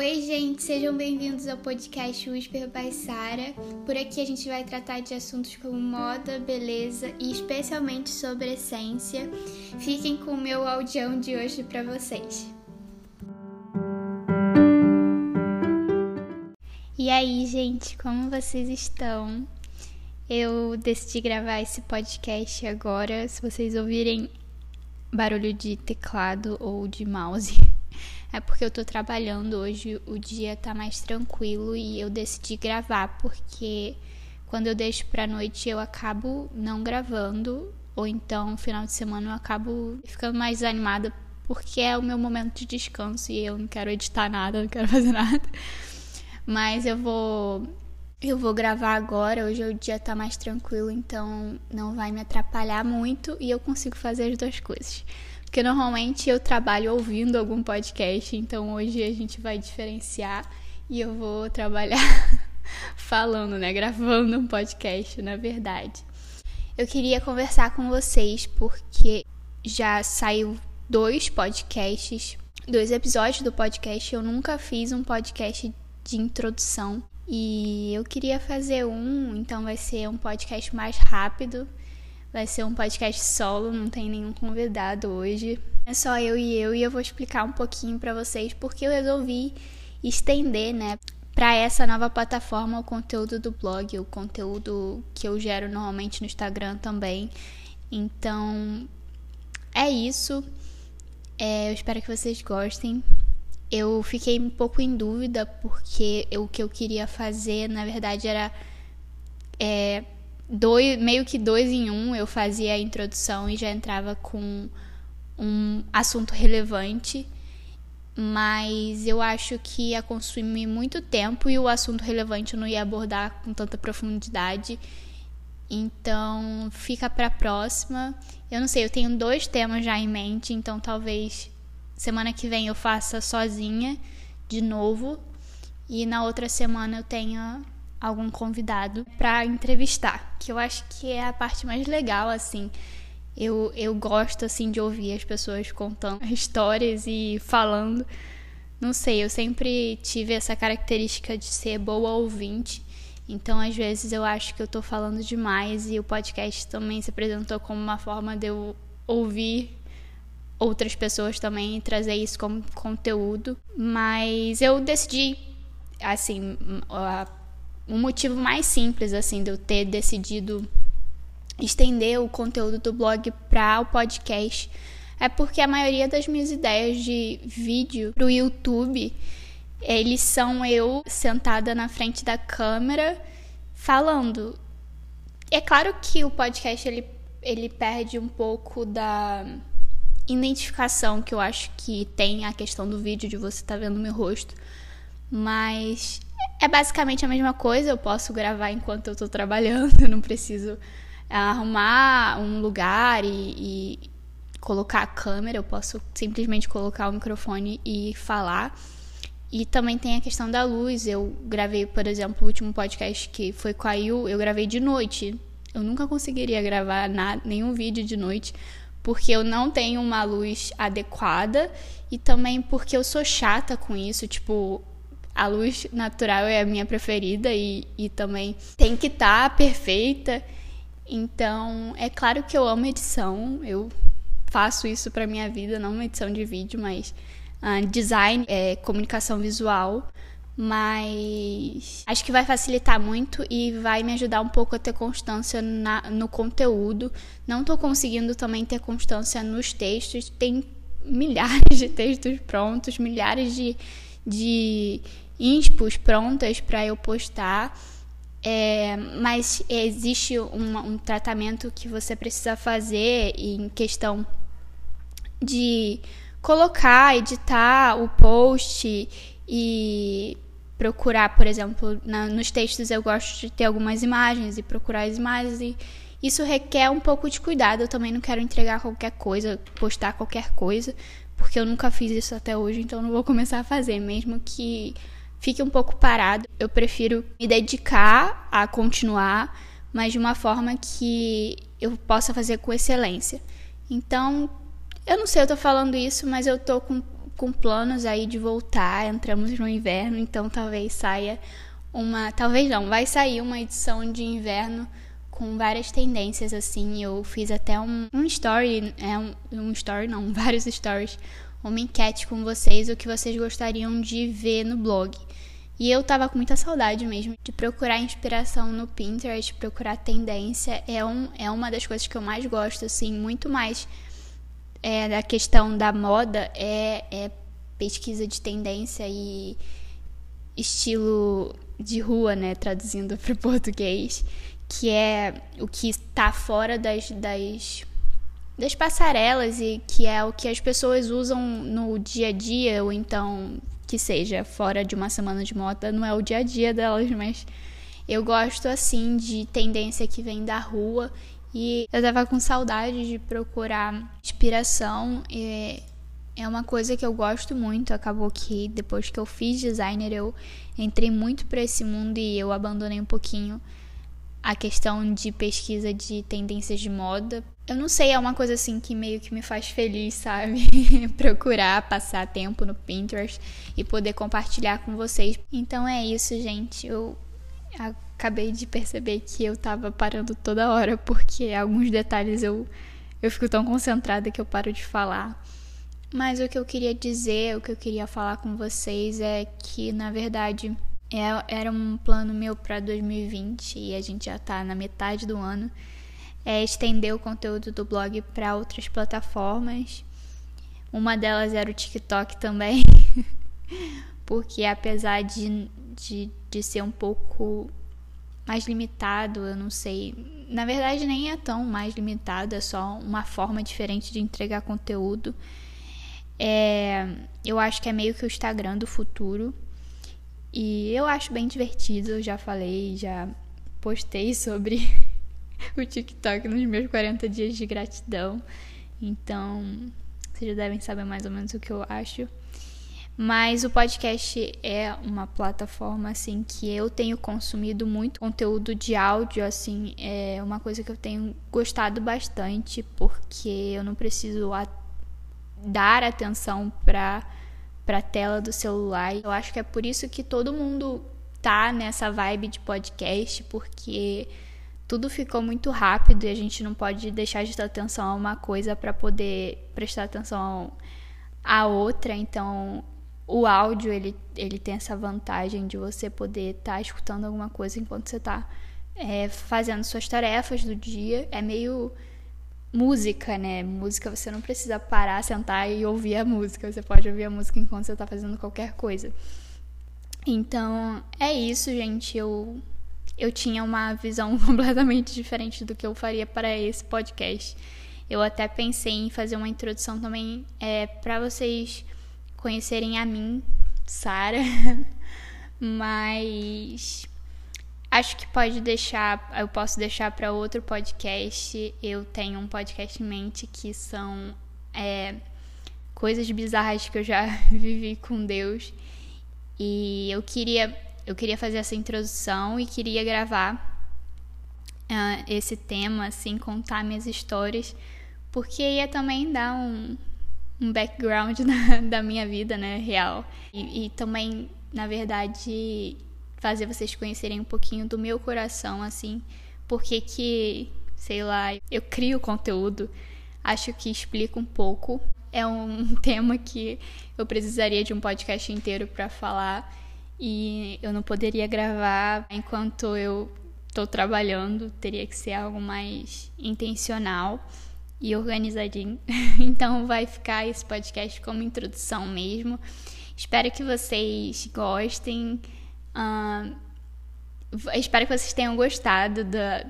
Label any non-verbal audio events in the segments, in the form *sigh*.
Oi, gente, sejam bem-vindos ao podcast Whisper by Sara. Por aqui a gente vai tratar de assuntos como moda, beleza e especialmente sobre essência. Fiquem com o meu audião de hoje para vocês. E aí, gente, como vocês estão? Eu decidi gravar esse podcast agora. Se vocês ouvirem barulho de teclado ou de mouse, *laughs* é porque eu tô trabalhando hoje, o dia tá mais tranquilo e eu decidi gravar porque quando eu deixo pra noite eu acabo não gravando, ou então final de semana eu acabo ficando mais animada porque é o meu momento de descanso e eu não quero editar nada, não quero *laughs* fazer nada. Mas eu vou eu vou gravar agora, hoje o dia tá mais tranquilo, então não vai me atrapalhar muito e eu consigo fazer as duas coisas. Porque normalmente eu trabalho ouvindo algum podcast, então hoje a gente vai diferenciar e eu vou trabalhar *laughs* falando, né? Gravando um podcast, na verdade. Eu queria conversar com vocês porque já saiu dois podcasts, dois episódios do podcast. Eu nunca fiz um podcast de introdução e eu queria fazer um, então vai ser um podcast mais rápido Vai ser um podcast solo, não tem nenhum convidado hoje. É só eu e eu e eu vou explicar um pouquinho para vocês porque eu resolvi estender, né, para essa nova plataforma o conteúdo do blog, o conteúdo que eu gero normalmente no Instagram também. Então, é isso. É, eu espero que vocês gostem. Eu fiquei um pouco em dúvida porque eu, o que eu queria fazer, na verdade, era é, dois, meio que dois em um, eu fazia a introdução e já entrava com um assunto relevante, mas eu acho que ia consumir muito tempo e o assunto relevante eu não ia abordar com tanta profundidade. Então, fica para próxima. Eu não sei, eu tenho dois temas já em mente, então talvez semana que vem eu faça sozinha de novo e na outra semana eu tenha algum convidado para entrevistar, que eu acho que é a parte mais legal assim. Eu, eu gosto assim de ouvir as pessoas contando *laughs* histórias e falando. Não sei, eu sempre tive essa característica de ser boa ouvinte. Então, às vezes eu acho que eu tô falando demais e o podcast também se apresentou como uma forma de eu ouvir outras pessoas também e trazer isso como conteúdo. Mas eu decidi assim, a um motivo mais simples assim de eu ter decidido estender o conteúdo do blog para o podcast é porque a maioria das minhas ideias de vídeo para o YouTube eles são eu sentada na frente da câmera falando. É claro que o podcast ele, ele perde um pouco da identificação que eu acho que tem a questão do vídeo de você estar tá vendo meu rosto, mas é basicamente a mesma coisa, eu posso gravar enquanto eu tô trabalhando, *laughs* não preciso arrumar um lugar e, e colocar a câmera, eu posso simplesmente colocar o microfone e falar. E também tem a questão da luz. Eu gravei, por exemplo, o último podcast que foi com a Yu, eu gravei de noite. Eu nunca conseguiria gravar nada, nenhum vídeo de noite, porque eu não tenho uma luz adequada e também porque eu sou chata com isso. Tipo, a luz natural é a minha preferida e, e também tem que estar tá perfeita. Então, é claro que eu amo edição, eu faço isso para minha vida, não uma edição de vídeo, mas uh, design, é, comunicação visual. Mas acho que vai facilitar muito e vai me ajudar um pouco a ter constância na, no conteúdo. Não estou conseguindo também ter constância nos textos. Tem milhares de textos prontos, milhares de, de inspos prontas para eu postar. É, mas existe um, um, tratamento que você precisa fazer em questão de colocar, editar o post e procurar, por exemplo, na, nos textos eu gosto de ter algumas imagens e procurar as imagens e isso requer um pouco de cuidado. Eu também não quero entregar qualquer coisa, postar qualquer coisa, porque eu nunca fiz isso até hoje, então não vou começar a fazer, mesmo que fique um pouco parado. Eu prefiro me dedicar a continuar, mas de uma forma que eu possa fazer com excelência. Então, eu não sei, eu tô falando isso, mas eu tô com, com planos aí de voltar, entramos no inverno, então talvez saia uma, talvez não, vai sair uma edição de inverno com várias tendências assim. Eu fiz até um, um story, é um, um story não, *laughs* vários stories, uma enquete com vocês o que vocês gostariam de ver no blog. E eu tava com muita saudade mesmo de procurar inspiração no Pinterest, procurar tendência. É, um, é uma das coisas que eu mais gosto, assim, muito mais é, da questão da moda é, é pesquisa de tendência e estilo de rua, né, traduzindo *laughs* para o português, que é o que está fora das, das, das passarelas e que é o que as pessoas usam no dia a dia, ou então que seja fora de uma semana de moda, não é o dia a dia delas, mas eu gosto assim de tendência que vem da rua e eu tava com saudade de procurar inspiração. E é uma coisa que eu gosto muito. Acabou que depois que eu fiz designer, eu entrei muito para esse mundo e eu abandonei um pouquinho a questão de pesquisa de tendências de moda. Eu não sei, é uma coisa assim que meio que me faz feliz, sabe? *laughs* Procurar passar tempo no Pinterest e poder compartilhar com vocês. Então é isso, gente. Eu acabei de perceber que eu tava parando toda hora porque alguns detalhes eu eu fico tão concentrada que eu paro de falar. Mas o que eu queria dizer, o que eu queria falar com vocês é que, na verdade, é, era um plano meu para 2020 e a gente já tá na metade do ano é estender o conteúdo do blog para outras plataformas. Uma delas era o TikTok também, *laughs* porque apesar de, de, de ser um pouco mais limitado, eu não sei. Na verdade, nem é tão mais limitado, é só uma forma diferente de entregar conteúdo. É, eu acho que é meio que o Instagram do futuro. E eu acho bem divertido, eu já falei, já postei sobre *laughs* *laughs* o TikTok nos meus 40 dias de gratidão. Então, vocês já devem saber mais ou menos o que eu acho. Mas o podcast é uma plataforma assim que eu tenho consumido muito conteúdo de áudio, assim, é uma coisa que eu tenho gostado bastante, porque eu não preciso dar atenção para para a tela do celular. Eu acho que é por isso que todo mundo tá nessa vibe de podcast, porque tudo ficou muito rápido e a gente não pode deixar de dar atenção a uma coisa para poder prestar atenção a outra. Então, o áudio ele, ele tem essa vantagem de você poder estar tá escutando alguma coisa enquanto você está é, fazendo suas tarefas do dia. É meio música, né? Música você não precisa parar, sentar e ouvir a música. Você pode ouvir a música enquanto você está fazendo qualquer coisa. Então, é isso, gente. Eu eu tinha uma visão *laughs* completamente diferente do que eu faria para esse podcast. Eu até pensei em fazer uma introdução também é, para vocês conhecerem a mim, Sara, *laughs* mas acho que pode deixar, eu posso deixar para outro podcast. Eu tenho um podcast em mente que são é, coisas bizarras que eu já *laughs* vivi com Deus e eu queria eu queria fazer essa introdução e queria gravar uh, esse tema, assim, contar minhas histórias, porque ia também dar um, um background *laughs* na, da minha vida, né, real. E, e também, na verdade, fazer vocês conhecerem um pouquinho do meu coração, assim, porque que, sei lá, eu crio conteúdo, acho que explica um pouco. É um *laughs* tema que eu precisaria de um podcast inteiro para falar e eu não poderia gravar enquanto eu estou trabalhando, teria que ser algo mais intencional e organizadinho. *laughs* então vai ficar esse podcast como introdução mesmo. Espero que vocês gostem. Uh, espero que vocês tenham gostado da,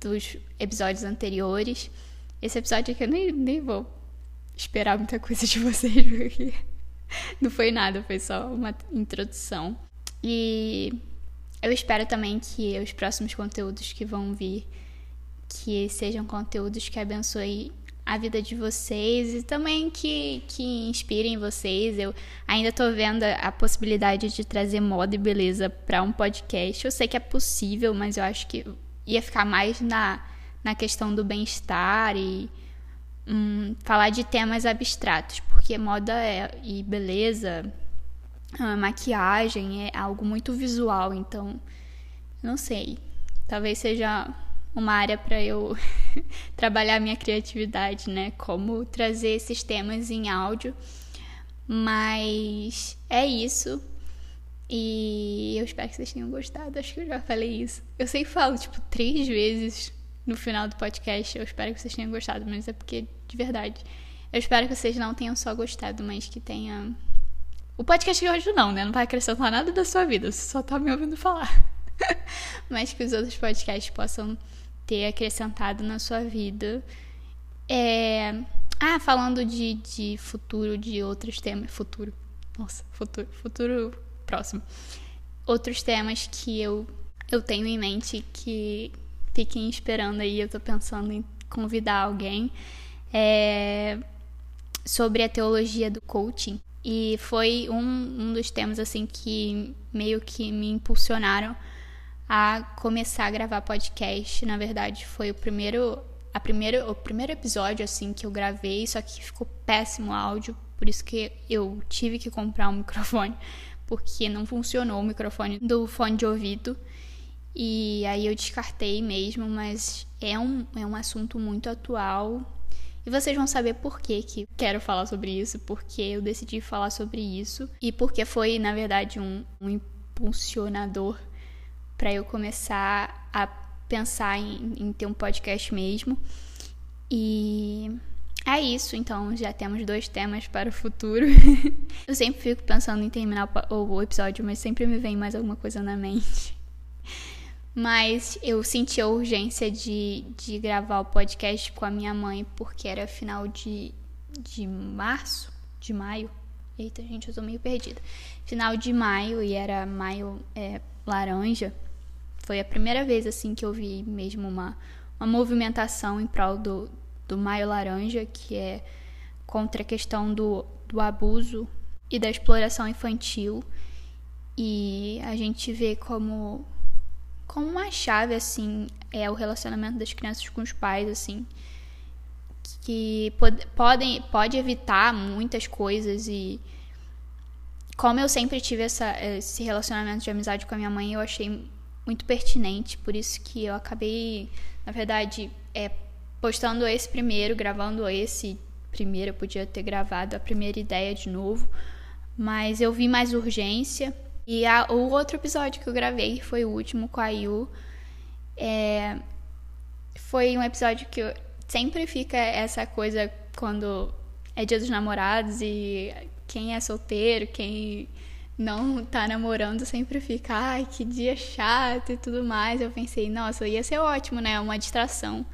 dos episódios anteriores. Esse episódio aqui eu nem, nem vou esperar muita coisa de vocês, *laughs* porque *laughs* não foi nada, foi só uma introdução. E eu espero também que os próximos conteúdos que vão vir que sejam conteúdos que abençoem a vida de vocês e também que, que inspirem vocês. Eu ainda tô vendo a possibilidade de trazer moda e beleza para um podcast. Eu sei que é possível, mas eu acho que ia ficar mais na, na questão do bem-estar e hum, falar de temas abstratos, porque moda é, e beleza, maquiagem é algo muito visual, então não sei. Talvez seja uma área para eu *laughs* trabalhar minha criatividade, né? Como trazer esses temas em áudio. Mas é isso. E eu espero que vocês tenham gostado. Acho que eu já falei isso. Eu sei que falo, tipo, três vezes no final do podcast. Eu espero que vocês tenham gostado, mas é porque, de verdade, eu espero que vocês não tenham só gostado, mas que tenha. O podcast de hoje não, né? Não vai acrescentar nada da sua vida, você só tá me ouvindo falar. *laughs* mas que os outros podcasts possam ter acrescentado na sua vida. É... Ah, falando de, de futuro, de outros temas. Futuro. Nossa, futuro. Futuro próximo. Outros temas que eu, eu tenho em mente que fiquem esperando aí. Eu tô pensando em convidar alguém. É... Sobre a teologia do coaching. E foi um, um dos temas, assim, que meio que me impulsionaram a começar a gravar podcast. Na verdade, foi o primeiro, a primeiro, o primeiro episódio assim que eu gravei, só que ficou péssimo o áudio, por isso que eu tive que comprar um *laughs* microfone, porque não funcionou o microfone do fone de ouvido. E aí eu descartei mesmo, mas é um, é um assunto muito atual. E vocês vão saber por que, que quero falar sobre isso, porque eu decidi falar sobre isso e porque foi, na verdade, um, um impulsionador para eu começar a pensar em, em, ter um podcast mesmo. E é isso, então já temos dois temas para o futuro. *laughs* eu sempre fico pensando em terminar o, o episódio, mas sempre me vem mais alguma coisa na mente. Mas eu senti a urgência de, de gravar o podcast com a minha mãe, porque era final de, de março, de maio. Eita, gente, eu tô meio perdida. Final de maio, e era maio é, laranja. Foi a primeira vez assim que eu vi mesmo uma, uma movimentação em prol do, do Maio Laranja, que é contra a questão do, do abuso e da exploração infantil. E a gente vê como como uma chave assim é o relacionamento das crianças com os pais assim que pod podem pode evitar muitas coisas e como eu sempre tive essa, esse relacionamento de amizade com a minha mãe, eu achei muito pertinente, por isso que eu acabei, na verdade, é, postando esse primeiro, gravando esse primeiro, eu podia ter gravado a primeira ideia de novo, mas eu vi mais urgência. E a, o outro episódio que eu gravei foi o último com a Yu. É, foi um episódio que eu, sempre fica essa coisa quando é dia dos namorados e quem é solteiro, quem não tá namorando sempre fica, ai, que dia chato e tudo mais. Eu pensei, nossa, ia ser ótimo, né? Uma distração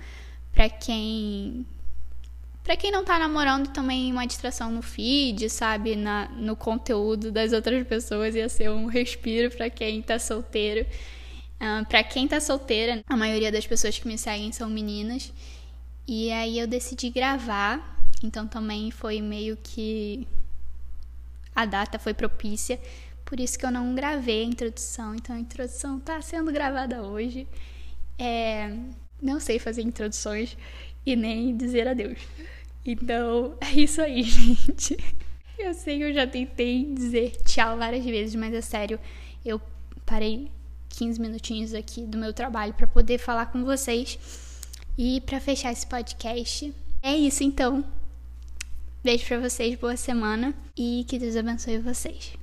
para quem para quem não tá namorando também uma distração no feed, sabe, na no conteúdo das outras pessoas ia ser um respiro para quem tá solteiro. Uh, para quem tá solteira, a maioria das pessoas que me seguem são meninas. E aí eu decidi gravar, então também foi meio que a data foi propícia, por isso que eu não gravei a introdução. Então a introdução está sendo gravada hoje. É, não sei fazer introduções e nem dizer adeus. Então é isso aí, *laughs* gente. Eu sei que eu já tentei dizer tchau várias vezes, mas é sério, eu parei 15 minutinhos aqui do meu trabalho para poder falar com vocês. E para fechar esse podcast, é isso então. Beijo para vocês, boa semana e que Deus abençoe vocês.